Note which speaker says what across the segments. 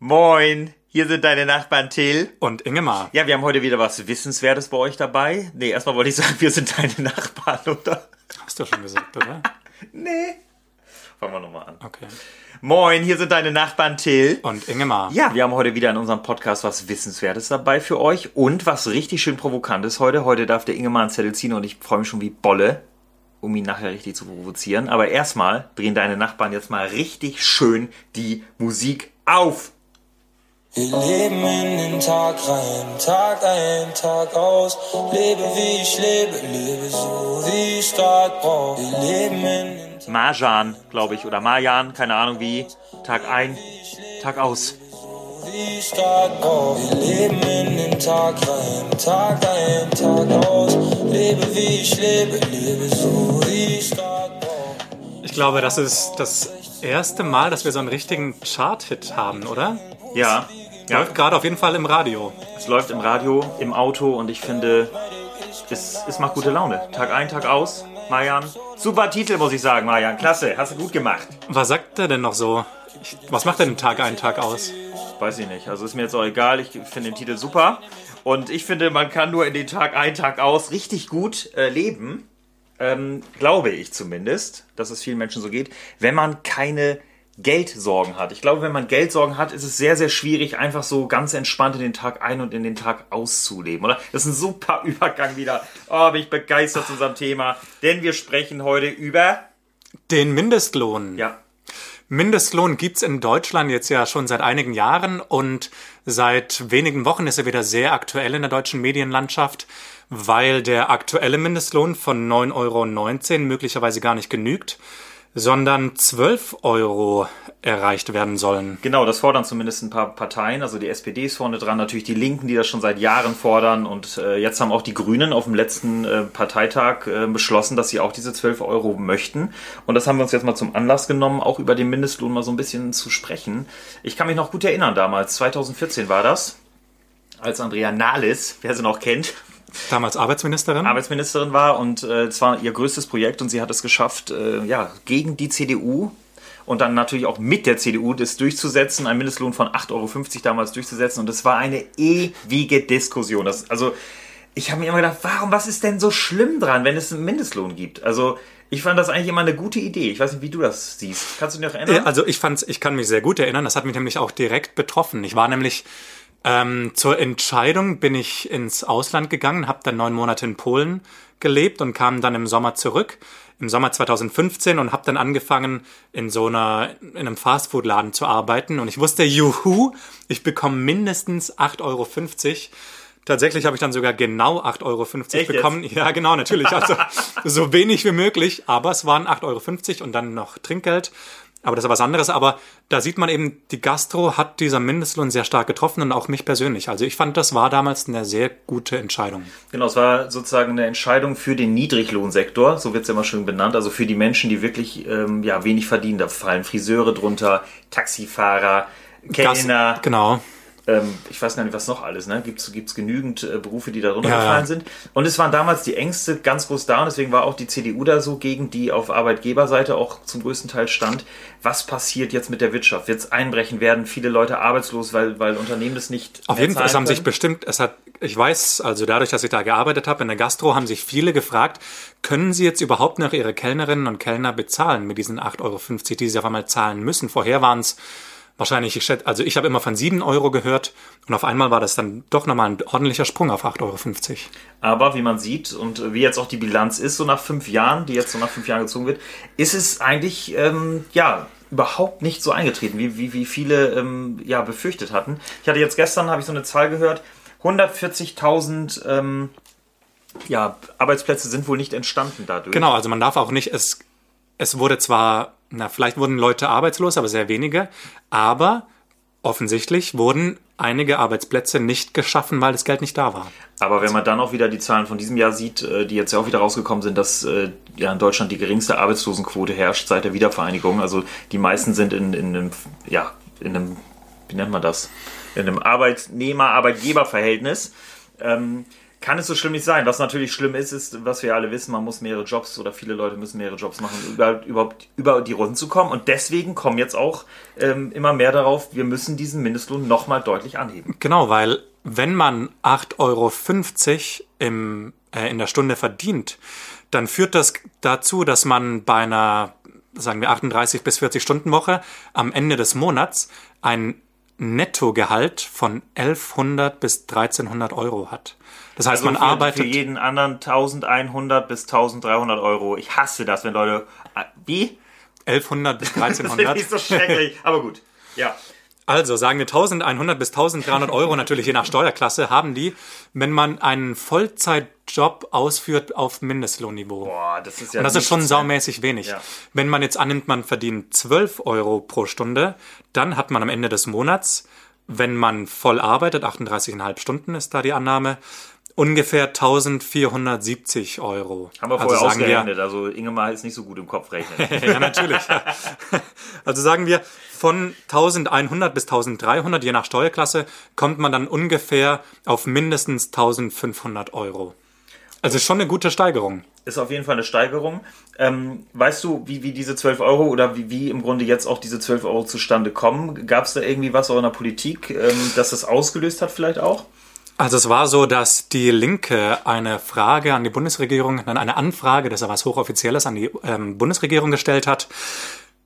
Speaker 1: Moin, hier sind deine Nachbarn Till.
Speaker 2: Und Ingemar.
Speaker 1: Ja, wir haben heute wieder was Wissenswertes bei euch dabei. Nee, erstmal wollte ich sagen, wir sind deine Nachbarn, oder?
Speaker 2: Hast du schon gesagt, oder?
Speaker 1: Nee. Fangen wir nochmal an.
Speaker 2: Okay.
Speaker 1: Moin, hier sind deine Nachbarn Till.
Speaker 2: Und Ingemar.
Speaker 1: Ja, wir haben heute wieder in unserem Podcast was Wissenswertes dabei für euch und was richtig schön Provokantes heute. Heute darf der Ingemar einen Zettel ziehen und ich freue mich schon wie Bolle, um ihn nachher richtig zu provozieren. Aber erstmal drehen deine Nachbarn jetzt mal richtig schön die Musik auf.
Speaker 3: Wir leben in den Tag rein, Tag ein, Tag aus. Lebe wie ich lebe, lebe so wie ich Tag brauch. Wir leben in den Tag
Speaker 1: Marjan, glaube ich, oder Marjan, keine Ahnung wie. Tag ein, Tag aus.
Speaker 3: Wir leben in den Tag rein, Tag ein, Tag aus. Lebe wie ich lebe, lebe so wie ich brauch.
Speaker 2: Ich glaube, das ist das erste Mal, dass wir so einen richtigen Chart-Hit haben, oder?
Speaker 1: Ja, ja.
Speaker 2: Läuft gerade auf jeden Fall im Radio.
Speaker 1: Es läuft im Radio, im Auto und ich finde, es, es macht gute Laune. Tag ein, Tag aus. Marjan, super Titel, muss ich sagen, Marjan. Klasse, hast du gut gemacht.
Speaker 2: Was sagt er denn noch so? Was macht er denn Tag ein, Tag aus?
Speaker 1: Weiß ich nicht. Also ist mir jetzt auch egal. Ich finde den Titel super. Und ich finde, man kann nur in den Tag ein, Tag aus richtig gut äh, leben. Ähm, glaube ich zumindest, dass es vielen Menschen so geht, wenn man keine Geldsorgen hat. Ich glaube, wenn man Geldsorgen hat, ist es sehr, sehr schwierig, einfach so ganz entspannt in den Tag ein und in den Tag auszuleben, oder? Das ist ein super Übergang wieder. Oh, bin ich begeistert zu unserem Thema. Denn wir sprechen heute über,
Speaker 2: Den Mindestlohn.
Speaker 1: ja,
Speaker 2: Mindestlohn gibt's in Deutschland jetzt ja schon seit einigen Jahren und seit wenigen Wochen ist er wieder sehr aktuell in der deutschen Medienlandschaft, weil der aktuelle Mindestlohn von 9,19 Euro möglicherweise gar nicht genügt, sondern 12 Euro erreicht werden sollen.
Speaker 1: Genau, das fordern zumindest ein paar Parteien. Also die SPD ist vorne dran, natürlich die Linken, die das schon seit Jahren fordern. Und äh, jetzt haben auch die Grünen auf dem letzten äh, Parteitag äh, beschlossen, dass sie auch diese 12 Euro möchten. Und das haben wir uns jetzt mal zum Anlass genommen, auch über den Mindestlohn mal so ein bisschen zu sprechen. Ich kann mich noch gut erinnern damals, 2014 war das, als Andrea Nahles, wer sie noch kennt,
Speaker 2: Damals Arbeitsministerin.
Speaker 1: Arbeitsministerin war und äh, es war ihr größtes Projekt und sie hat es geschafft, äh, ja, gegen die CDU und dann natürlich auch mit der CDU das durchzusetzen, einen Mindestlohn von 8,50 Euro damals durchzusetzen und es war eine ewige Diskussion. Das, also ich habe mir immer gedacht, warum, was ist denn so schlimm dran, wenn es einen Mindestlohn gibt? Also ich fand das eigentlich immer eine gute Idee. Ich weiß nicht, wie du das siehst. Kannst du dich noch erinnern?
Speaker 2: Ja, Also ich fand's, ich kann mich sehr gut erinnern. Das hat mich nämlich auch direkt betroffen. Ich war nämlich ähm, zur Entscheidung bin ich ins Ausland gegangen, habe dann neun Monate in Polen gelebt und kam dann im Sommer zurück, im Sommer 2015 und habe dann angefangen in so einer in einem Fastfood-Laden zu arbeiten und ich wusste, juhu, ich bekomme mindestens 8,50 Euro. Tatsächlich habe ich dann sogar genau 8,50 Euro
Speaker 1: Echt
Speaker 2: bekommen. Ja, genau, natürlich. Also so wenig wie möglich, aber es waren 8,50 Euro und dann noch Trinkgeld. Aber das ist was anderes. Aber da sieht man eben, die Gastro hat dieser Mindestlohn sehr stark getroffen und auch mich persönlich. Also ich fand, das war damals eine sehr gute Entscheidung.
Speaker 1: Genau, es war sozusagen eine Entscheidung für den Niedriglohnsektor, so wird es ja immer schön benannt, also für die Menschen, die wirklich ähm, ja, wenig verdienen. Da fallen Friseure drunter, Taxifahrer, Kellner.
Speaker 2: Gas, genau.
Speaker 1: Ähm, ich weiß gar nicht, was noch alles, ne? Gibt es genügend äh, Berufe, die da drunter
Speaker 2: Ja,
Speaker 1: sind. Und es waren damals die Ängste ganz groß da und deswegen war auch die CDU da so gegen, die auf Arbeitgeberseite auch zum größten Teil stand. Was passiert jetzt mit der Wirtschaft? Wird es einbrechen? Werden viele Leute arbeitslos, weil, weil Unternehmen das nicht
Speaker 2: Auf jeden Fall, es haben sich
Speaker 1: können?
Speaker 2: bestimmt, es hat, ich weiß, also dadurch, dass ich da gearbeitet habe in der Gastro, haben sich viele gefragt, können sie jetzt überhaupt noch ihre Kellnerinnen und Kellner bezahlen mit diesen 8,50 Euro, die sie auf einmal zahlen müssen? Vorher waren es wahrscheinlich, ich schätze, also ich habe immer von 7 Euro gehört und auf einmal war das dann doch nochmal ein ordentlicher Sprung auf 8,50 Euro.
Speaker 1: Aber wie man sieht und wie jetzt auch die Bilanz ist, so nach fünf Jahren, die jetzt so nach fünf Jahren gezogen wird, ist es eigentlich ähm, ja überhaupt nicht so eingetreten, wie, wie, wie viele ähm, ja befürchtet hatten. Ich hatte jetzt gestern, habe ich so eine Zahl gehört, 140.000 ähm, ja, Arbeitsplätze sind wohl nicht entstanden dadurch.
Speaker 2: Genau, also man darf auch nicht, es, es wurde zwar, na, vielleicht wurden Leute arbeitslos, aber sehr wenige, aber offensichtlich wurden einige Arbeitsplätze nicht geschaffen, weil das Geld nicht da war.
Speaker 1: Aber wenn man dann auch wieder die Zahlen von diesem Jahr sieht, äh, die jetzt ja auch wieder rausgekommen sind, dass äh, ja in Deutschland die geringste Arbeitslosenquote herrscht seit der Wiedervereinigung. Also die meisten sind in, in einem, ja, in einem, wie nennt man das? In einem Arbeitnehmer-Arbeitgeber-Verhältnis. Ähm, kann es so schlimm nicht sein. Was natürlich schlimm ist, ist, was wir alle wissen, man muss mehrere Jobs oder viele Leute müssen mehrere Jobs machen, um überhaupt, überhaupt über die Runden zu kommen. Und deswegen kommen jetzt auch ähm, immer mehr darauf, wir müssen diesen Mindestlohn nochmal deutlich anheben.
Speaker 2: Genau, weil wenn man 8,50 Euro im, äh, in der Stunde verdient, dann führt das dazu, dass man bei einer, sagen wir, 38 bis 40 Stunden Woche am Ende des Monats ein Nettogehalt von 1100 bis 1300 Euro hat. Das heißt,
Speaker 1: Also
Speaker 2: man
Speaker 1: für,
Speaker 2: arbeitet.
Speaker 1: für jeden anderen 1100 bis 1300 Euro. Ich hasse das, wenn Leute. äh, Wie?
Speaker 2: 1100 bis
Speaker 1: Das finde
Speaker 2: 1300.
Speaker 1: ich so schrecklich. Aber gut. Ja.
Speaker 2: Also sagen wir 1100 bis 1300 Euro, natürlich je nach Steuerklasse, haben die, wenn man einen Vollzeitjob ausführt auf Mindestlohnniveau.
Speaker 1: Boah, das ist ja.
Speaker 2: Und das ist schon
Speaker 1: nichts.
Speaker 2: saumäßig wenig.
Speaker 1: Ja.
Speaker 2: Wenn man jetzt annimmt, man verdient 12 Euro pro Stunde, dann hat man am Ende des Monats, wenn man voll arbeitet, 38,5 Stunden ist da die Annahme, ungefähr 1470 Euro.
Speaker 1: Haben wir
Speaker 2: Also
Speaker 1: vorher
Speaker 2: wir-
Speaker 1: ausgerechnet. Also Ingemar ist nicht so gut im Kopf rechnen.
Speaker 2: ja, natürlich. Also sagen wir, von 1100 bis 1300, je nach Steuerklasse, kommt man dann ungefähr auf mindestens 1500 Euro. Also schon eine gute Steigerung.
Speaker 1: ist auf jeden Fall eine Steigerung. Ähm, weißt du, wie, wie diese 12 Euro oder wie, wie im Grunde jetzt auch diese 12 Euro zustande kommen? Gab es da irgendwie was auch in der Politik, ähm, dass das ausgelöst hat vielleicht auch?
Speaker 2: Also es war so, dass die Linke eine Frage an die Bundesregierung, nein, eine Anfrage, das ist ja was Hochoffizielles, an die ähm, Bundesregierung gestellt hat,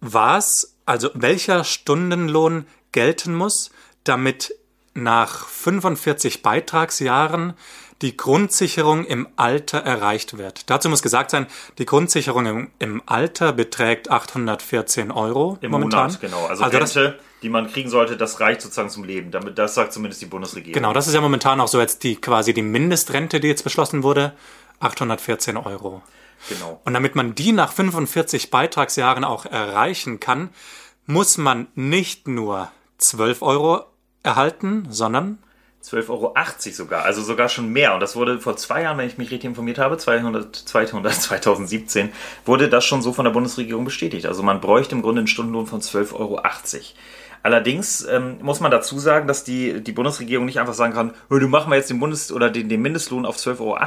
Speaker 2: was, also welcher Stundenlohn gelten muss, damit nach 45 Beitragsjahren die Grundsicherung im Alter erreicht wird. Dazu muss gesagt sein, die Grundsicherung im, im Alter beträgt 814 Euro
Speaker 1: Im
Speaker 2: momentan.
Speaker 1: Monat, genau. Also,
Speaker 2: das,
Speaker 1: Rente, die man kriegen sollte, das reicht sozusagen zum Leben. Damit, das sagt zumindest die Bundesregierung.
Speaker 2: Genau, das ist ja momentan auch so jetzt die quasi die Mindestrente, die jetzt beschlossen wurde, 814 Euro.
Speaker 1: genau.
Speaker 2: Und damit man die nach 45 Beitragsjahren auch erreichen kann, muss man nicht nur 12 Euro erhalten, sondern
Speaker 1: 12,80 Euro sogar, also sogar schon mehr. Und das wurde vor zwei Jahren, wenn ich mich richtig informiert habe, 200, 200, 2017, wurde das schon so von der Bundesregierung bestätigt. Also man bräuchte im Grunde einen Stundenlohn von 12,80 Euro. Allerdings ähm, muss man dazu sagen, dass die, die Bundesregierung nicht einfach sagen kann, "Hö, du machen wir jetzt den Bundes- oder den, den Mindestlohn auf 12,80 Euro,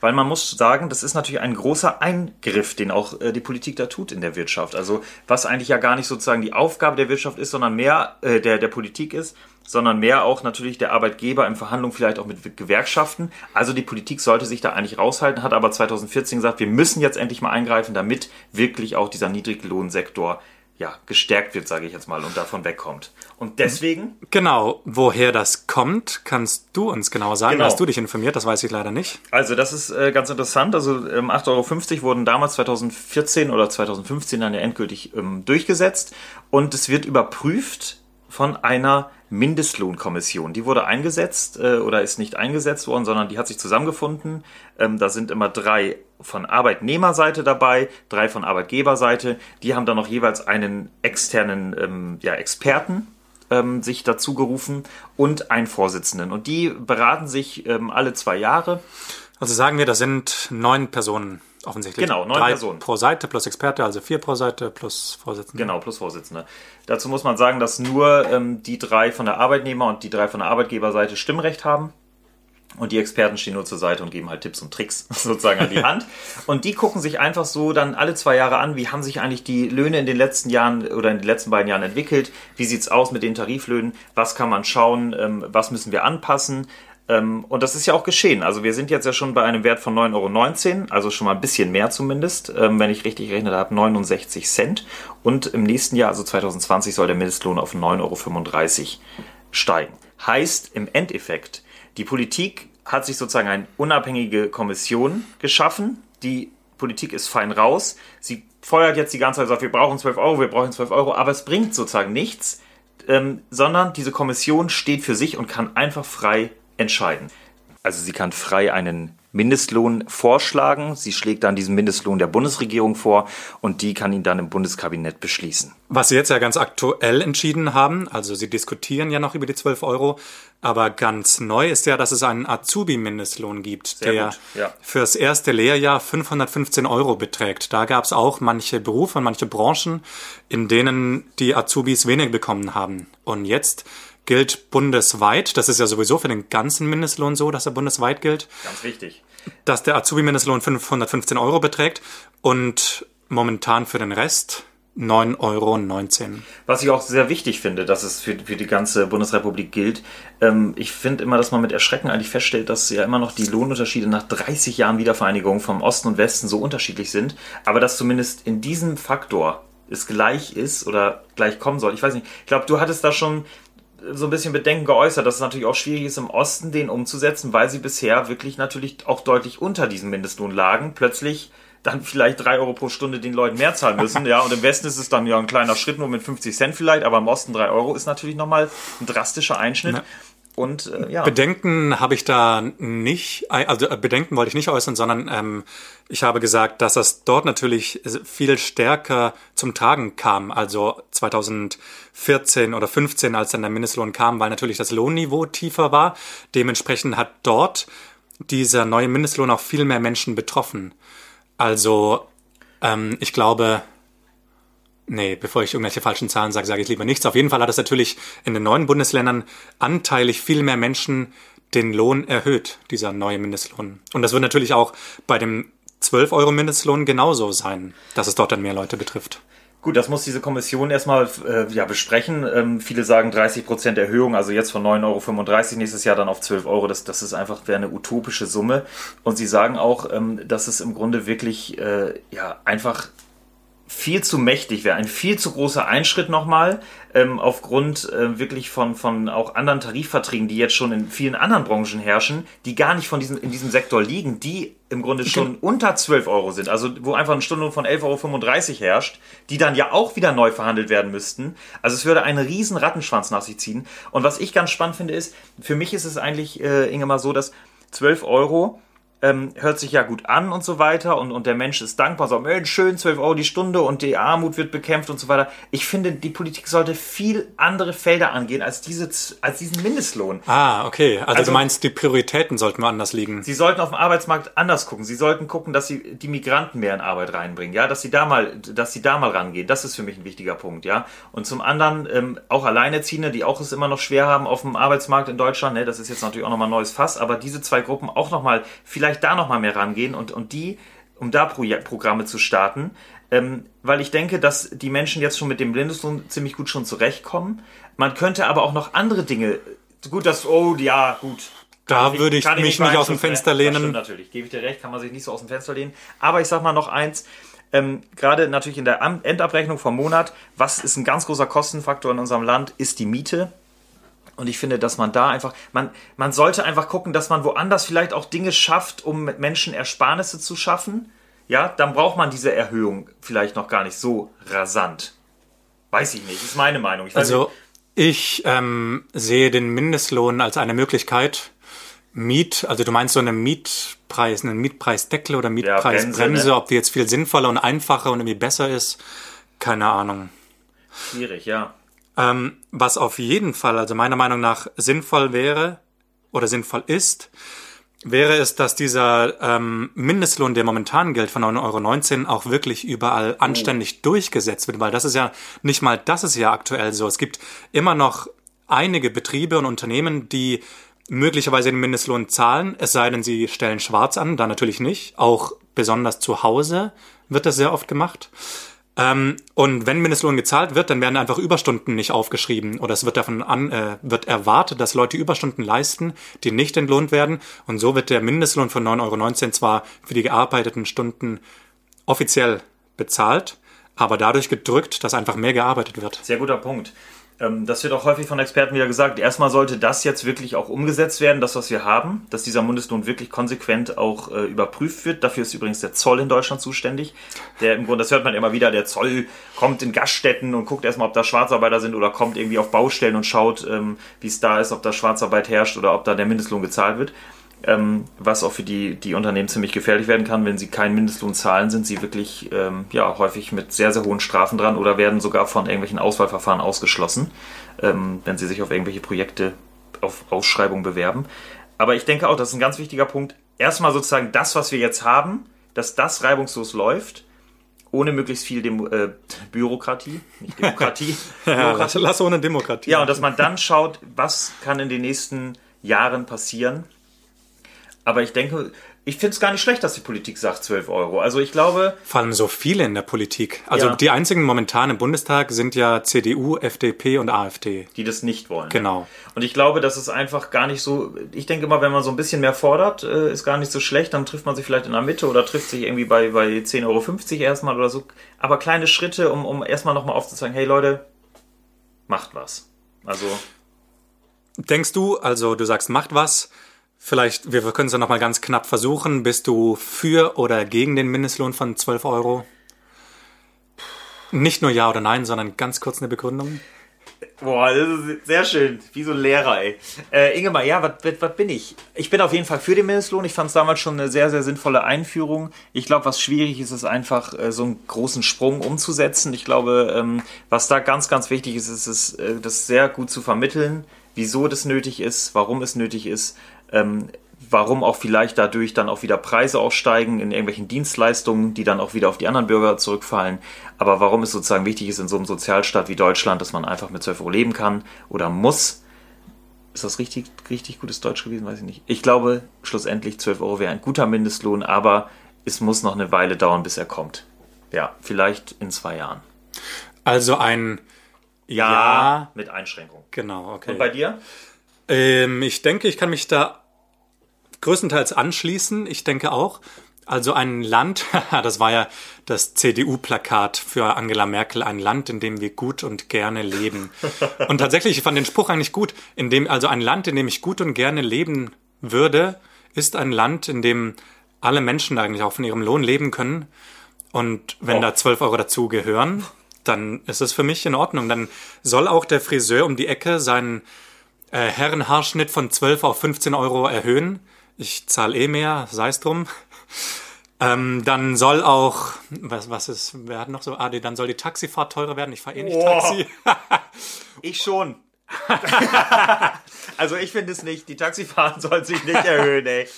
Speaker 1: weil man muss sagen, das ist natürlich ein großer Eingriff, den auch äh, die Politik da tut in der Wirtschaft. Also was eigentlich ja gar nicht sozusagen die Aufgabe der Wirtschaft ist, sondern mehr äh, der, der Politik ist, sondern mehr auch natürlich der Arbeitgeber in Verhandlungen vielleicht auch mit Gewerkschaften. Also die Politik sollte sich da eigentlich raushalten, hat aber 2014 gesagt, wir müssen jetzt endlich mal eingreifen, damit wirklich auch dieser Niedriglohnsektor ja, gestärkt wird, sage ich jetzt mal, und davon wegkommt. Und deswegen,
Speaker 2: genau, woher das kommt, kannst du uns genau sagen.
Speaker 1: Genau.
Speaker 2: Hast du dich informiert? Das weiß ich leider nicht.
Speaker 1: also das ist äh, ganz interessant. Also ähm, 8,50 Euro wurden damals 2014 oder 2015 dann ja endgültig ähm, durchgesetzt und es wird überprüft von einer Mindestlohnkommission. Die wurde eingesetzt äh, oder ist nicht eingesetzt worden, sondern die hat sich zusammengefunden. Ähm, da sind immer drei von Arbeitnehmerseite dabei, drei von Arbeitgeberseite. Die haben dann noch jeweils einen externen ähm, ja, Experten ähm, sich dazu gerufen und einen Vorsitzenden. Und die beraten sich ähm, alle zwei Jahre.
Speaker 2: Also sagen wir, das sind neun Personen offensichtlich.
Speaker 1: Genau, neun
Speaker 2: Drei
Speaker 1: Personen.
Speaker 2: pro Seite plus Experte, also vier pro Seite plus Vorsitzende.
Speaker 1: Genau, plus Vorsitzende. Dazu muss man sagen, dass nur ähm, die drei von der Arbeitnehmer- und die drei von der Arbeitgeberseite Stimmrecht haben. Und die Experten stehen nur zur Seite und geben halt Tipps und Tricks sozusagen an die Hand. Und die gucken sich einfach so dann alle zwei Jahre an, wie haben sich eigentlich die Löhne in den letzten Jahren oder in den letzten beiden Jahren entwickelt? Wie sieht's aus mit den Tariflöhnen? Was kann man schauen? Ähm, was müssen wir anpassen? Ähm, und das ist ja auch geschehen. Also wir sind jetzt ja schon bei einem Wert von 9,19 Euro, also schon mal ein bisschen mehr zumindest, ähm, wenn ich richtig rechne, da habe 69 Cent. Und im nächsten Jahr, also 2020, soll der Mindestlohn auf 9,35 Euro steigen. Heißt im Endeffekt, die Politik hat sich sozusagen eine unabhängige Kommission geschaffen. Die Politik ist fein raus. Sie feuert jetzt die ganze Zeit, sagt, wir brauchen 12 Euro, wir brauchen 12 Euro, aber es bringt sozusagen nichts, ähm, sondern diese Kommission steht für sich und kann einfach frei entscheiden. Also sie kann frei einen Mindestlohn vorschlagen. Sie schlägt dann diesen Mindestlohn der Bundesregierung vor und die kann ihn dann im Bundeskabinett beschließen.
Speaker 2: Was sie jetzt ja ganz aktuell entschieden haben, also sie diskutieren ja noch über die 12 Euro, aber ganz neu ist ja, dass es einen Azubi-Mindestlohn gibt, der
Speaker 1: gut, ja.
Speaker 2: fürs erste Lehrjahr 515 Euro beträgt. Da gab es auch manche Berufe und manche Branchen, in denen die Azubis wenig bekommen haben. Und jetzt gilt bundesweit. Das ist ja sowieso für den ganzen Mindestlohn so, dass er bundesweit gilt.
Speaker 1: Ganz wichtig.
Speaker 2: Dass der Azubi-Mindestlohn 515 Euro beträgt und momentan für den Rest 9,19 Euro.
Speaker 1: Was ich auch sehr wichtig finde, dass es für, für die ganze Bundesrepublik gilt. Ähm, ich finde immer, dass man mit Erschrecken eigentlich feststellt, dass ja immer noch die Lohnunterschiede nach 30 Jahren Wiedervereinigung vom Osten und Westen so unterschiedlich sind. Aber dass zumindest in diesem Faktor es gleich ist oder gleich kommen soll. Ich weiß nicht. Ich glaube, du hattest da schon so ein bisschen Bedenken geäußert, dass es natürlich auch schwierig ist, im Osten den umzusetzen, weil sie bisher wirklich natürlich auch deutlich unter diesem Mindestlohn lagen. Plötzlich dann vielleicht drei Euro pro Stunde den Leuten mehr zahlen müssen. Ja, und im Westen ist es dann ja ein kleiner Schritt, nur mit 50 Cent vielleicht, aber im Osten drei Euro ist natürlich nochmal ein drastischer Einschnitt. Ja. Und äh, ja.
Speaker 2: Bedenken habe ich da nicht, also äh, Bedenken wollte ich nicht äußern, sondern ähm, ich habe gesagt, dass das dort natürlich viel stärker zum Tragen kam. Also 2014 oder 15, als dann der Mindestlohn kam, weil natürlich das Lohnniveau tiefer war. Dementsprechend hat dort dieser neue Mindestlohn auch viel mehr Menschen betroffen. Also ähm, ich glaube, Nee, bevor ich irgendwelche falschen Zahlen sage, sage ich lieber nichts. Auf jeden Fall hat es natürlich in den neuen Bundesländern anteilig viel mehr Menschen den Lohn erhöht, dieser neue Mindestlohn. Und das wird natürlich auch bei dem 12 Euro Mindestlohn genauso sein, dass es dort dann mehr Leute betrifft.
Speaker 1: Gut, das muss diese Kommission erstmal äh, ja, besprechen. Ähm, viele sagen 30 Prozent Erhöhung, also jetzt von 9,35 Euro nächstes Jahr dann auf 12 Euro. Das, das ist einfach wäre eine utopische Summe. Und sie sagen auch, ähm, dass es im Grunde wirklich äh, ja, einfach viel zu mächtig wäre, ein viel zu großer Einschritt nochmal, ähm, aufgrund äh, wirklich von, von auch anderen Tarifverträgen, die jetzt schon in vielen anderen Branchen herrschen, die gar nicht von diesem, in diesem Sektor liegen, die im Grunde schon okay. unter 12 Euro sind, also wo einfach eine Stunde von 11,35 Euro herrscht, die dann ja auch wieder neu verhandelt werden müssten. Also es würde einen riesen Rattenschwanz nach sich ziehen. Und was ich ganz spannend finde ist, für mich ist es eigentlich, äh, Inge, mal so, dass 12 Euro ähm, hört sich ja gut an und so weiter und, und der Mensch ist dankbar, so, Mensch, schön, 12 Euro die Stunde und die Armut wird bekämpft und so weiter. Ich finde, die Politik sollte viel andere Felder angehen als, diese, als diesen Mindestlohn.
Speaker 2: Ah, okay. Also, also du meinst, die Prioritäten sollten anders liegen.
Speaker 1: Sie sollten auf dem Arbeitsmarkt anders gucken. Sie sollten gucken, dass sie die Migranten mehr in Arbeit reinbringen, ja, dass sie da mal, dass sie da mal rangehen. Das ist für mich ein wichtiger Punkt, ja. Und zum anderen ähm, auch Alleinerziehende, die auch es immer noch schwer haben auf dem Arbeitsmarkt in Deutschland, ne, das ist jetzt natürlich auch nochmal ein neues Fass, aber diese zwei Gruppen auch nochmal vielleicht vielleicht da nochmal mehr rangehen und, und die, um da Pro Programme zu starten. Ähm, weil ich denke, dass die Menschen jetzt schon mit dem Mindestlohn ziemlich gut schon zurechtkommen. Man könnte aber auch noch andere Dinge, gut, das, oh ja, gut.
Speaker 2: Da ich, würde ich mich nicht, nicht aus dem Fenster lehnen. Das stimmt
Speaker 1: natürlich, gebe ich dir recht, kann man sich nicht so aus dem Fenster lehnen. Aber ich sag mal noch eins, ähm, gerade natürlich in der Endabrechnung vom Monat, was ist ein ganz großer Kostenfaktor in unserem Land, ist die Miete. Und ich finde, dass man da einfach, man, man sollte einfach gucken, dass man woanders vielleicht auch Dinge schafft, um mit Menschen Ersparnisse zu schaffen. Ja, dann braucht man diese Erhöhung vielleicht noch gar nicht so rasant. Weiß ich nicht, ist meine Meinung.
Speaker 2: Ich also, ich ähm, sehe den Mindestlohn als eine Möglichkeit, Miet, also du meinst so einen Mietpreis, einen Mietpreisdeckel oder Mietpreisbremse, ja, ne? ob die jetzt viel sinnvoller und einfacher und irgendwie besser ist, keine Ahnung.
Speaker 1: Schwierig, ja.
Speaker 2: Ähm, was auf jeden Fall, also meiner Meinung nach, sinnvoll wäre oder sinnvoll ist, wäre es, dass dieser ähm, Mindestlohn, der momentan gilt von 9,19 Euro, auch wirklich überall oh. anständig durchgesetzt wird, weil das ist ja nicht mal, das ist ja aktuell so. Es gibt immer noch einige Betriebe und Unternehmen, die möglicherweise den Mindestlohn zahlen, es sei denn, sie stellen schwarz an, da natürlich nicht. Auch besonders zu Hause wird das sehr oft gemacht. Ähm, und wenn Mindestlohn gezahlt wird, dann werden einfach Überstunden nicht aufgeschrieben oder es wird davon an, äh, wird erwartet, dass Leute Überstunden leisten, die nicht entlohnt werden. Und so wird der Mindestlohn von 9,19 Euro zwar für die gearbeiteten Stunden offiziell bezahlt, aber dadurch gedrückt, dass einfach mehr gearbeitet wird.
Speaker 1: Sehr guter Punkt. Ähm, das wird auch häufig von Experten wieder gesagt. Erstmal sollte das jetzt wirklich auch umgesetzt werden, das, was wir haben, dass dieser Mindestlohn wirklich konsequent auch äh, überprüft wird. Dafür ist übrigens der Zoll in Deutschland zuständig. Der im Grunde, das hört man immer wieder, der Zoll kommt in Gaststätten und guckt erstmal, ob da Schwarzarbeiter sind oder kommt irgendwie auf Baustellen und schaut, ähm, wie es da ist, ob da Schwarzarbeit herrscht oder ob da der Mindestlohn gezahlt wird ähm, was auch für die, die Unternehmen ziemlich gefährlich werden kann. Wenn sie keinen Mindestlohn zahlen, sind sie wirklich ähm, ja, häufig mit sehr, sehr hohen Strafen dran oder werden sogar von irgendwelchen Auswahlverfahren ausgeschlossen, ähm, wenn sie sich auf irgendwelche Projekte auf Ausschreibung bewerben. Aber ich denke auch, das ist ein ganz wichtiger Punkt. Erstmal sozusagen das, was wir jetzt haben, dass das reibungslos läuft ohne möglichst viel Demo äh, Bürokratie, nicht Demokratie,
Speaker 2: Ja,
Speaker 1: Bürokratie.
Speaker 2: lass, lass ohne Demokratie.
Speaker 1: Ja, und dass man dann schaut, was kann in den nächsten Jahren passieren. Aber ich denke, ich finde es gar nicht schlecht, dass die Politik sagt 12 Euro. Also ich glaube,
Speaker 2: Vor allem so viele in der Politik. Also
Speaker 1: Ja.
Speaker 2: die einzigen momentan im Bundestag sind ja CDU, FDP und AfD.
Speaker 1: die das nicht wollen.
Speaker 2: Genau.
Speaker 1: Und ich glaube, das ist einfach gar nicht so. Ich denke mal, wenn man so ein bisschen mehr fordert, äh, ist gar nicht so schlecht. Dann trifft man sich vielleicht in der Mitte oder trifft sich irgendwie bei, bei 10,50 Euro erstmal oder so. Aber kleine Schritte, um, um erstmal nochmal aufzuzeigen, hey Leute, macht was. Also,
Speaker 2: Denkst du, also du sagst, macht was. Vielleicht, wir können es ja nochmal ganz knapp versuchen. Bist du für oder gegen den Mindestlohn von 12 Euro? Nicht nur ja oder nein, sondern ganz kurz eine Begründung.
Speaker 1: boah, das ist sehr schön. Wie so ein Lehrer, ey. Äh, Ingemar, ja, was bin ich? Ich bin auf jeden Fall für den Mindestlohn. Ich fand es damals schon eine sehr, sehr sinnvolle Einführung. Ich glaube, was schwierig ist, ist einfach äh, so einen großen Sprung umzusetzen. Ich glaube, ähm, was da ganz, ganz wichtig ist, ist es, äh, das sehr gut zu vermitteln, wieso das nötig ist, warum es nötig ist, ähm, warum auch vielleicht dadurch dann auch wieder Preise aufsteigen in irgendwelchen Dienstleistungen, die dann auch wieder auf die anderen Bürger zurückfallen. Aber warum es sozusagen wichtig ist in so einem Sozialstaat wie Deutschland, dass man einfach mit 12 Euro leben kann oder muss. Ist das richtig, richtig gutes Deutsch gewesen? Weiß ich nicht. Ich glaube, schlussendlich 12 Euro wäre ein guter Mindestlohn, aber es muss noch eine Weile dauern, bis er kommt. Ja, vielleicht in zwei Jahren.
Speaker 2: Also ein
Speaker 1: Ja,
Speaker 2: Ja.
Speaker 1: mit Einschränkung.
Speaker 2: Genau, okay.
Speaker 1: Und bei dir?
Speaker 2: Ähm, ich denke, ich kann mich da größtenteils anschließen. Ich denke auch. Also ein Land, das war ja das CDU-Plakat für Angela Merkel, ein Land, in dem wir gut und gerne leben. Und tatsächlich, ich fand den Spruch eigentlich gut, in dem, also ein Land, in dem ich gut und gerne leben würde, ist ein Land, in dem alle Menschen eigentlich auch von ihrem Lohn leben können. Und wenn
Speaker 1: Oh.
Speaker 2: da 12 Euro dazu gehören, dann ist es für mich in Ordnung. Dann soll auch der Friseur um die Ecke seinen äh, Herrenhaarschnitt von 12 auf 15 Euro erhöhen. Ich zahle eh mehr, sei es drum. Ähm, dann soll auch, was, was ist, wer hat noch so, ah, dann soll die Taxifahrt teurer werden. Ich fahre eh nicht
Speaker 1: Boah.
Speaker 2: Taxi.
Speaker 1: Ich schon. also ich finde es nicht. Die Taxifahrten sollen sich nicht erhöhen, ey.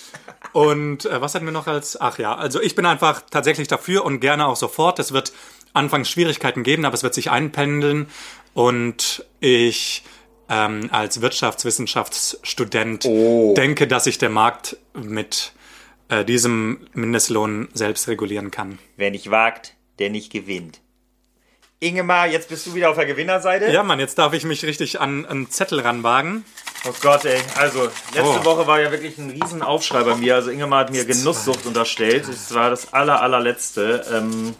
Speaker 2: Und äh, was hatten wir noch als, ach ja, also ich bin einfach tatsächlich dafür und gerne auch sofort. Es wird anfangs Schwierigkeiten geben, aber es wird sich einpendeln. Und ich ähm, als Wirtschaftswissenschaftsstudent
Speaker 1: Oh.
Speaker 2: denke, dass sich der Markt mit äh, diesem Mindestlohn selbst regulieren kann.
Speaker 1: Wer nicht wagt, der nicht gewinnt. Ingemar, jetzt bist du wieder auf der Gewinnerseite.
Speaker 2: Ja, Mann, jetzt darf ich mich richtig an einen Zettel ranwagen.
Speaker 1: Oh Gott, ey. Also, letzte
Speaker 2: Oh.
Speaker 1: Woche war ja wirklich ein riesen Aufschrei bei mir. Also Ingemar hat mir Genusssucht unterstellt. Das war das aller, allerletzte. Ähm,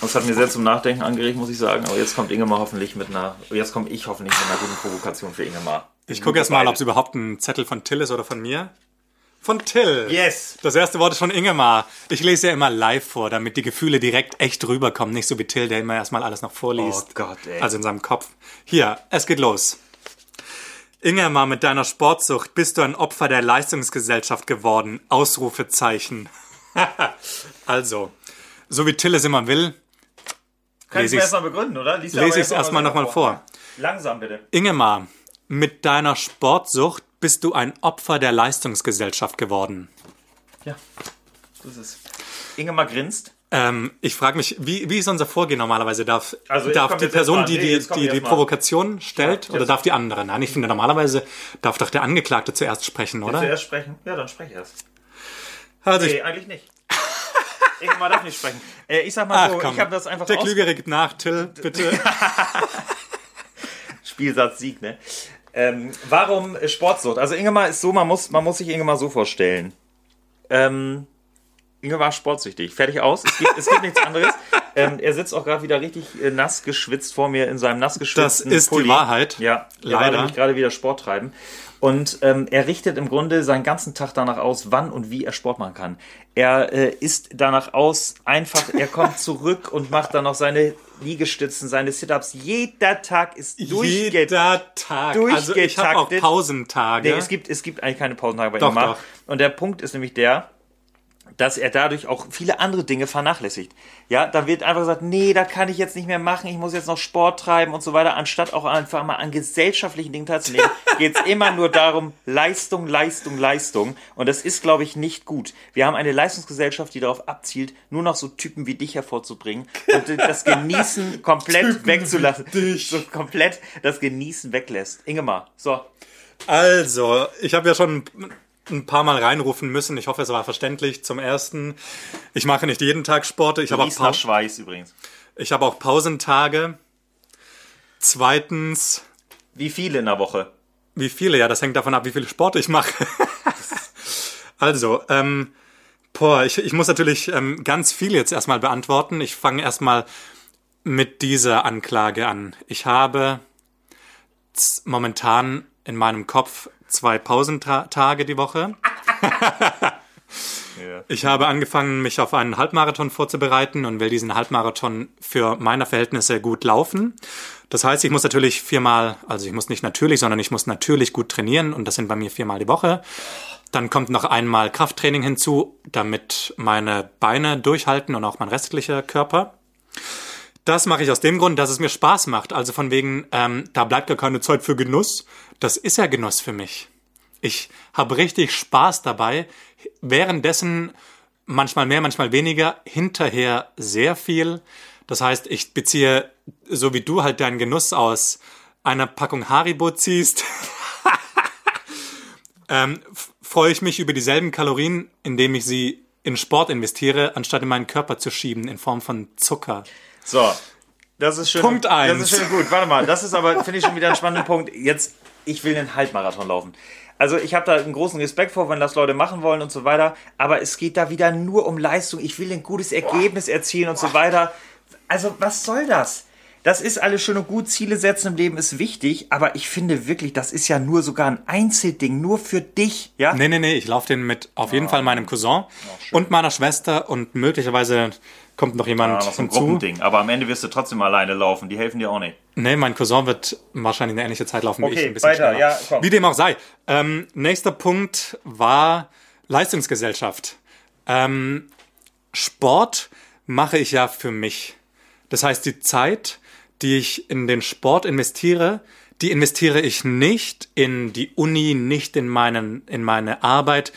Speaker 1: das hat mir sehr zum Nachdenken angeregt, muss ich sagen. Aber jetzt kommt Ingemar hoffentlich mit einer, jetzt komme ich hoffentlich mit einer guten Provokation für Ingemar.
Speaker 2: Ich gucke erst mal, ob es überhaupt ein Zettel von Till ist oder von mir. Von Till.
Speaker 1: Yes!
Speaker 2: Das erste Wort ist von Ingemar. Ich lese ja immer live vor, damit die Gefühle direkt echt rüberkommen. Nicht so wie Till, der immer erstmal alles noch vorliest.
Speaker 1: Oh Gott, ey.
Speaker 2: Also in seinem Kopf. Hier, es geht los. Ingemar, mit deiner Sportsucht bist du ein Opfer der Leistungsgesellschaft geworden. Ausrufezeichen. also, so wie Till es immer will,
Speaker 1: Kannst du erstmal begründen, oder? Lies
Speaker 2: lese ich es erstmal nochmal vor.
Speaker 1: Langsam bitte.
Speaker 2: Ingemar, mit deiner Sportsucht bist du ein Opfer der Leistungsgesellschaft geworden.
Speaker 1: Ja, das ist. Ingemar grinst.
Speaker 2: Ähm, ich frage mich, wie, wie ist unser Vorgehen normalerweise? Darf,
Speaker 1: Also,
Speaker 2: darf die Person, die
Speaker 1: nee,
Speaker 2: die, die, Provokation stellt,
Speaker 1: Ja,
Speaker 2: oder darf die andere? Nein, ich finde, normalerweise darf doch der Angeklagte zuerst sprechen, oder?
Speaker 1: Zuerst sprechen? Ja, dann sprech erst.
Speaker 2: Also
Speaker 1: Nee,
Speaker 2: ich,
Speaker 1: eigentlich nicht. Ingemar darf nicht sprechen. Äh, ich sag mal
Speaker 2: ach
Speaker 1: so,
Speaker 2: komm,
Speaker 1: ich habe das einfach
Speaker 2: der Klügere gibt nach, Till, bitte.
Speaker 1: Spielsatz Sieg, ne? Ähm, warum Sportsucht? Also Ingemar ist so, man muss, man muss sich Ingemar so vorstellen. Ähm, Ingemar ist sportsüchtig. Fertig aus. Es gibt, es gibt nichts anderes. Ähm, er sitzt auch gerade wieder richtig äh, nass geschwitzt vor mir in seinem nass geschwitzten
Speaker 2: Das ist die
Speaker 1: Pulli.
Speaker 2: Wahrheit.
Speaker 1: Ja, er war
Speaker 2: Leider.
Speaker 1: nämlich gerade wieder Sport treiben. Und ähm, er richtet im Grunde seinen ganzen Tag danach aus, wann und wie er Sport machen kann. Er äh, ist danach aus, einfach, er kommt zurück und macht dann noch seine Liegestützen, seine Sit-Ups. Jeder Tag ist durchgetaktet.
Speaker 2: Jeder Tag. Also ich habe auch. Pausentage.
Speaker 1: Nee, es gibt, es gibt eigentlich keine Pausentage bei
Speaker 2: Doch,
Speaker 1: Ingemar.
Speaker 2: doch.
Speaker 1: Und der Punkt ist nämlich der, dass er dadurch auch viele andere Dinge vernachlässigt. Ja, dann wird einfach gesagt, nee, da kann ich jetzt nicht mehr machen, ich muss jetzt noch Sport treiben und so weiter, anstatt auch einfach mal an gesellschaftlichen Dingen teilzunehmen, geht es immer nur darum, Leistung, Leistung, Leistung. Und das ist, glaube ich, nicht gut. Wir haben eine Leistungsgesellschaft, die darauf abzielt, nur noch so Typen wie dich hervorzubringen und das Genießen komplett wegzulassen. So komplett das Genießen weglässt. Ingemar, so.
Speaker 2: Also, ich habe ja schon ein paar Mal reinrufen müssen. Ich hoffe, es war verständlich. Zum ersten, ich mache nicht jeden Tag Sport. Ich habe auch, Pau
Speaker 1: Schweiß übrigens.
Speaker 2: ich habe auch Pausentage. Zweitens,
Speaker 1: Wie viele in der Woche?
Speaker 2: wie viele? Ja, das hängt davon ab, wie viel Sport ich mache. also, ähm, boah, ich, ich muss natürlich ähm, ganz viel jetzt erstmal beantworten. Ich fange erstmal mit dieser Anklage an. Ich habe momentan in meinem Kopf zwei Pausentage die Woche. Ich habe angefangen, mich auf einen Halbmarathon vorzubereiten und will diesen Halbmarathon für meine Verhältnisse gut laufen. Das heißt, ich muss natürlich viermal, also ich muss nicht natürlich, sondern ich muss natürlich gut trainieren und das sind bei mir viermal die Woche. Dann kommt noch einmal Krafttraining hinzu, damit meine Beine durchhalten und auch mein restlicher Körper. Das mache ich aus dem Grund, dass es mir Spaß macht. Also von wegen, ähm, da bleibt gar keine Zeit für Genuss. Das ist ja Genuss für mich. Ich habe richtig Spaß dabei. Währenddessen manchmal mehr, manchmal weniger, hinterher sehr viel. Das heißt, ich beziehe, so wie du halt deinen Genuss aus einer Packung Haribo ziehst, ähm, freue ich mich über dieselben Kalorien, indem ich sie in Sport investiere, anstatt in meinen Körper zu schieben in Form von Zucker.
Speaker 1: So, das ist schön.
Speaker 2: Punkt
Speaker 1: Das
Speaker 2: eins.
Speaker 1: ist schön gut. Warte mal, das ist aber, finde ich schon wieder einen spannenden Punkt. Jetzt, ich will einen Halbmarathon laufen. Also ich habe da einen großen Respekt vor, wenn das Leute machen wollen und so weiter. Aber es geht da wieder nur um Leistung. Ich will ein gutes Ergebnis erzielen und so weiter. Also was soll das? Das ist alles schön und gut. Ziele setzen im Leben ist wichtig. Aber ich finde wirklich, das ist ja nur sogar ein Einzelding. Nur für dich. Ja?
Speaker 2: Nee, nee, nee, ich laufe den mit auf jeden Fall meinem Cousin und meiner Schwester und möglicherweise kommt noch jemand
Speaker 1: Ja, noch so ein
Speaker 2: hinzu.
Speaker 1: Gruppending. Aber am Ende wirst du trotzdem alleine laufen. Die helfen dir auch nicht.
Speaker 2: Nee, mein Cousin wird wahrscheinlich eine ähnliche Zeit laufen wie
Speaker 1: Okay,
Speaker 2: ich, ein bisschen
Speaker 1: weiter,
Speaker 2: schneller.
Speaker 1: ja, komm.
Speaker 2: Wie dem auch sei. Ähm, nächster Punkt war Leistungsgesellschaft. Ähm, Sport mache ich ja für mich. Das heißt, die Zeit, die ich in den Sport investiere, die investiere ich nicht in die Uni, nicht in, meinen, in meine Arbeit,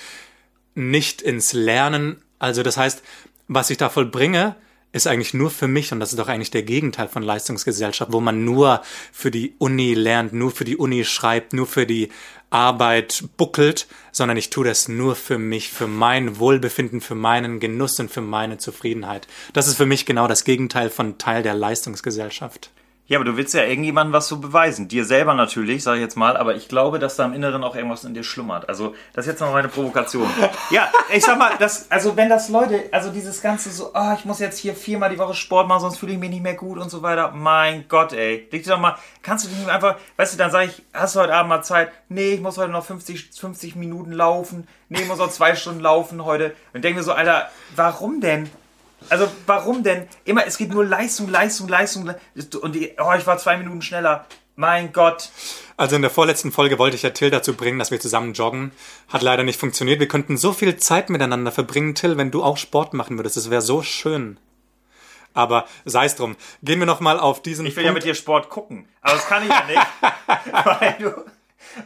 Speaker 2: nicht ins Lernen. Also das heißt, was ich da vollbringe, ist eigentlich nur für mich und das ist doch eigentlich der Gegenteil von Leistungsgesellschaft, wo man nur für die Uni lernt, nur für die Uni schreibt, nur für die Arbeit buckelt, sondern ich tue das nur für mich, für mein Wohlbefinden, für meinen Genuss und für meine Zufriedenheit. Das ist für mich genau das Gegenteil von Teil der Leistungsgesellschaft.
Speaker 1: Ja, aber du willst ja irgendjemandem was so beweisen. Dir selber natürlich, sage ich jetzt mal, aber ich glaube, dass da im Inneren auch irgendwas in dir schlummert. Also, das ist jetzt noch meine Provokation. ja, ich sag mal, das, also wenn das Leute, also dieses Ganze so, oh, ich muss jetzt hier viermal die Woche Sport machen, sonst fühle ich mich nicht mehr gut und so weiter. Mein Gott, ey. Leg dir doch mal, kannst du dich nicht einfach, weißt du, dann sage ich, hast du heute Abend mal Zeit? Nee, ich muss heute noch 50, 50 Minuten laufen. Nee, ich muss noch zwei Stunden laufen heute. Und denke mir so, Alter, warum denn? Also warum denn? Immer, es geht nur Leistung, Leistung, Leistung. Und die, oh, ich war zwei Minuten schneller. Mein Gott.
Speaker 2: Also in der vorletzten Folge wollte ich ja Till dazu bringen, dass wir zusammen joggen. Hat leider nicht funktioniert. Wir könnten so viel Zeit miteinander verbringen, Till, wenn du auch Sport machen würdest. Das wäre so schön. Aber sei es drum. Gehen wir noch mal auf diesen
Speaker 1: Ich will ja mit dir Sport gucken. Aber das kann ich ja nicht, weil du,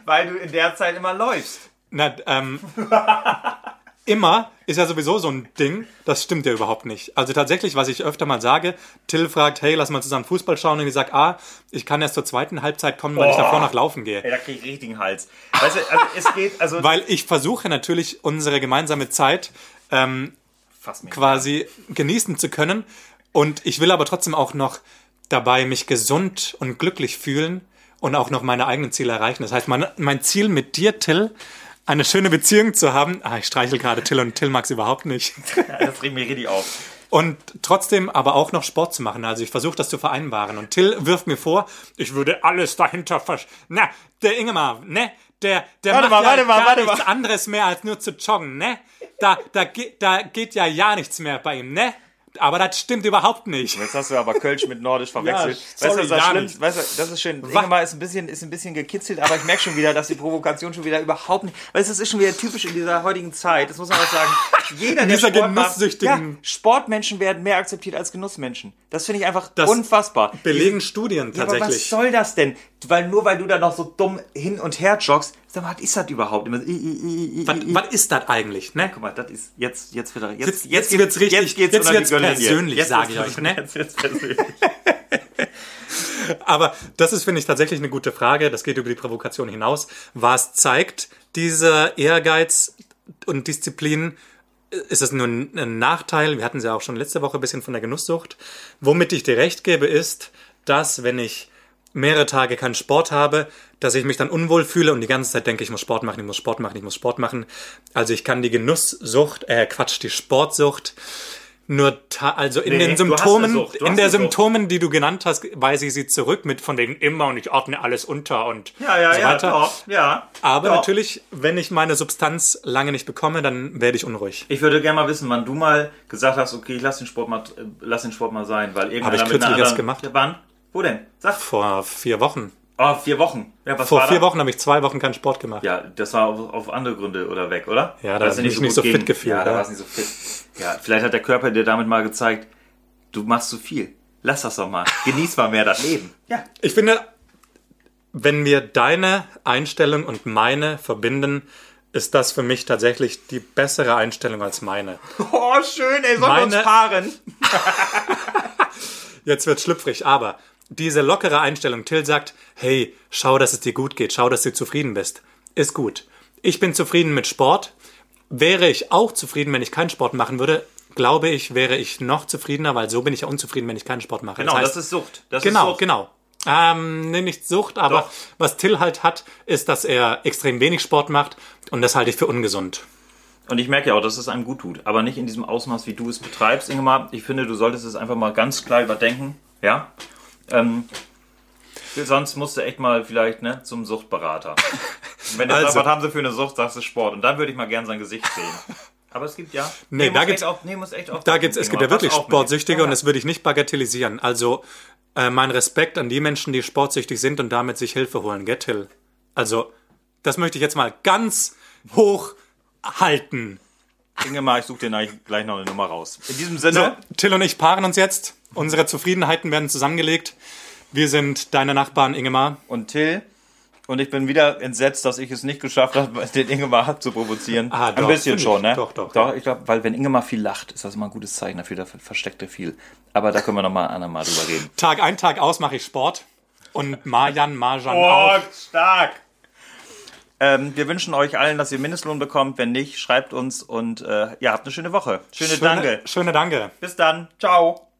Speaker 1: weil du in der Zeit immer läufst.
Speaker 2: Na, ähm, immer ist ja sowieso so ein Ding, das stimmt ja überhaupt nicht. Also tatsächlich, was ich öfter mal sage, Till fragt, hey, lass mal zusammen Fußball schauen und ich sag, ah, ich kann erst zur zweiten Halbzeit kommen, weil ich
Speaker 1: Boah.
Speaker 2: davor noch laufen gehe.
Speaker 1: Ey, da krieg ich richtigen Hals. Weißt du, also es geht, also.
Speaker 2: Weil ich versuche natürlich unsere gemeinsame Zeit ähm, quasi genießen zu können. Und ich will aber trotzdem auch noch dabei mich gesund und glücklich fühlen und auch noch meine eigenen Ziele erreichen. Das heißt, mein, mein Ziel mit dir, Till, eine schöne Beziehung zu haben. Ah, ich streichel gerade Till und Till mag es überhaupt nicht.
Speaker 1: Das regt mich richtig auf.
Speaker 2: Und trotzdem aber auch noch Sport zu machen. Also ich versuche das zu vereinbaren. Und Till wirft mir vor, ich würde alles dahinter versch... Na, der Ingemar, ne? Der, der
Speaker 1: Warte
Speaker 2: macht
Speaker 1: mal,
Speaker 2: ja
Speaker 1: warte mal,
Speaker 2: gar nichts
Speaker 1: mal.
Speaker 2: anderes mehr als nur zu joggen, ne? Da, da, da geht ja ja nichts mehr bei ihm, ne? Aber das stimmt überhaupt nicht.
Speaker 1: Jetzt hast du aber Kölsch mit Nordisch verwechselt.
Speaker 2: Ja, sorry,
Speaker 1: weißt du, was
Speaker 2: gar
Speaker 1: schlimm,
Speaker 2: nicht.
Speaker 1: weißt du, das ist schön. Ingemar ist ein bisschen, ist ein bisschen gekitzelt, aber ich merke schon wieder, dass die Provokation schon wieder überhaupt nicht. Weißt du, das ist schon wieder typisch in dieser heutigen Zeit. Das muss man auch sagen. Jeder, der
Speaker 2: dieser
Speaker 1: Sport macht-
Speaker 2: genusssüchtigen-
Speaker 1: Ja, Sportmenschen werden mehr akzeptiert als Genussmenschen. Das finde ich einfach
Speaker 2: Das
Speaker 1: unfassbar.
Speaker 2: Belegen Studien
Speaker 1: Ja, aber was
Speaker 2: tatsächlich.
Speaker 1: soll das denn? Weil nur weil du da noch so dumm hin und her joggst, sag mal, was ist das überhaupt? Immer so, i, i, i,
Speaker 2: was, was ist das eigentlich, ne?
Speaker 1: Guck mal, das ist jetzt jetzt wieder jetzt
Speaker 2: Jetzt-
Speaker 1: jetzt,
Speaker 2: wird's richtig-
Speaker 1: Jetzt geht's
Speaker 2: jetzt wird's persönlich,
Speaker 1: Jetzt
Speaker 2: sag
Speaker 1: wird's-
Speaker 2: ich euch, ne?
Speaker 1: Jetzt wird's persönlich.
Speaker 2: Aber das ist, finde ich, tatsächlich eine gute Frage. Das geht über die Provokation hinaus. Was zeigt dieser Ehrgeiz und Disziplin? Ist es nur ein ein Nachteil? Wir hatten es ja auch schon letzte Woche ein bisschen von der Genusssucht. Womit ich dir recht gebe, ist, dass wenn ich mehrere Tage keinen Sport habe, dass ich mich dann unwohl fühle und die ganze Zeit denke, ich muss Sport machen, ich muss Sport machen, ich muss Sport machen. Also ich kann die Genusssucht, äh Quatsch, die Sportsucht nur also in
Speaker 1: Nee,
Speaker 2: den Symptomen, in der. Symptomen, die du genannt hast, weise ich sie zurück mit von wegen immer und ich ordne alles unter und
Speaker 1: Ja, ja,
Speaker 2: so
Speaker 1: ja,
Speaker 2: weiter.
Speaker 1: doch, ja.
Speaker 2: Aber
Speaker 1: doch.
Speaker 2: natürlich, wenn ich meine Substanz lange nicht bekomme, dann werde ich unruhig.
Speaker 1: Ich würde gerne mal wissen, wann du mal gesagt hast, okay, ich lass den Sport mal, äh, lass den Sport mal sein, weil irgendeiner
Speaker 2: Habe ich kürzlich erst gemacht.
Speaker 1: Ja, wann? Wo denn? Sag.
Speaker 2: Vor vier Wochen.
Speaker 1: Oh, vier Wochen. Ja, was
Speaker 2: Vor
Speaker 1: war
Speaker 2: vier
Speaker 1: da?
Speaker 2: Wochen habe ich zwei Wochen keinen Sport gemacht.
Speaker 1: Ja, das war auf, auf andere Gründe oder weg, oder?
Speaker 2: Ja, da
Speaker 1: es
Speaker 2: ich nicht so
Speaker 1: ging.
Speaker 2: fit gefühlt,
Speaker 1: Ja, da war es nicht so fit. Ja, vielleicht hat der Körper dir damit mal gezeigt, du machst zu viel. Lass das doch mal. Genieß mal mehr das Leben. Ja.
Speaker 2: Ich finde, wenn wir deine Einstellung und meine verbinden, ist das für mich tatsächlich die bessere Einstellung als meine.
Speaker 1: Oh, schön, ey, sollen wir uns
Speaker 2: Meine-
Speaker 1: paaren?
Speaker 2: Jetzt wird schlüpfrig, aber diese lockere Einstellung, Till sagt, hey, schau, dass es dir gut geht, schau, dass du zufrieden bist, ist gut. Ich bin zufrieden mit Sport. Wäre ich auch zufrieden, wenn ich keinen Sport machen würde, glaube ich, wäre ich noch zufriedener, weil so bin ich ja unzufrieden, wenn ich keinen Sport mache.
Speaker 1: Genau,
Speaker 2: heißt,
Speaker 1: das ist Sucht. Das
Speaker 2: Genau,
Speaker 1: ist Sucht.
Speaker 2: genau. Ähm, nee, nicht Sucht, aber
Speaker 1: Doch.
Speaker 2: was Till halt hat, ist, dass er extrem wenig Sport macht und das halte ich für ungesund.
Speaker 1: Und ich merke ja auch, dass es einem gut tut. Aber nicht in diesem Ausmaß, wie du es betreibst, Ingemar. Ich finde, du solltest es einfach mal ganz klar überdenken. Ja? Ähm, sonst musst du echt mal vielleicht ne, zum Suchtberater. Wenn du
Speaker 2: Also.
Speaker 1: sagst, was haben sie für eine Sucht, sagst du Sport. Und dann würde ich mal gern sein Gesicht sehen. Aber es gibt ja.
Speaker 2: Nee, da
Speaker 1: muss
Speaker 2: gibt's-
Speaker 1: echt auf, nee, muss echt auf
Speaker 2: Da gibt's, es gibt ja wirklich Sportsüchtige
Speaker 1: dem.
Speaker 2: und das würde ich nicht bagatellisieren. Also äh, mein Respekt an die Menschen, die sportsüchtig sind und damit sich Hilfe holen. Get. Also das möchte ich jetzt mal ganz hoch halten.
Speaker 1: Ingemar, ich suche dir gleich- noch eine Nummer raus. In diesem Sinne,
Speaker 2: So, Till und ich paaren uns jetzt. Unsere Zufriedenheiten werden zusammengelegt. Wir sind deine Nachbarn, Ingemar.
Speaker 1: und Till. Und ich bin wieder entsetzt, dass ich es nicht geschafft habe, den Ingemar zu provozieren.
Speaker 2: Ah,
Speaker 1: Ein
Speaker 2: doch,
Speaker 1: bisschen
Speaker 2: finde
Speaker 1: schon,
Speaker 2: ich.
Speaker 1: ne?
Speaker 2: Doch, doch,
Speaker 1: Doch, ich glaube, weil wenn Ingemar viel lacht, ist das immer ein gutes Zeichen dafür, da versteckt er viel. Aber da können wir nochmal andermal drüber reden.
Speaker 2: Tag ein, Tag aus mache ich Sport. Und Marjan, Marjan auch.
Speaker 1: stark! Ähm, wir wünschen euch allen, dass ihr Mindestlohn bekommt. Wenn nicht, schreibt uns und äh, ja, habt eine schöne Woche. Schöne, Danke.
Speaker 2: Schöne Danke.
Speaker 1: Bis dann. Ciao.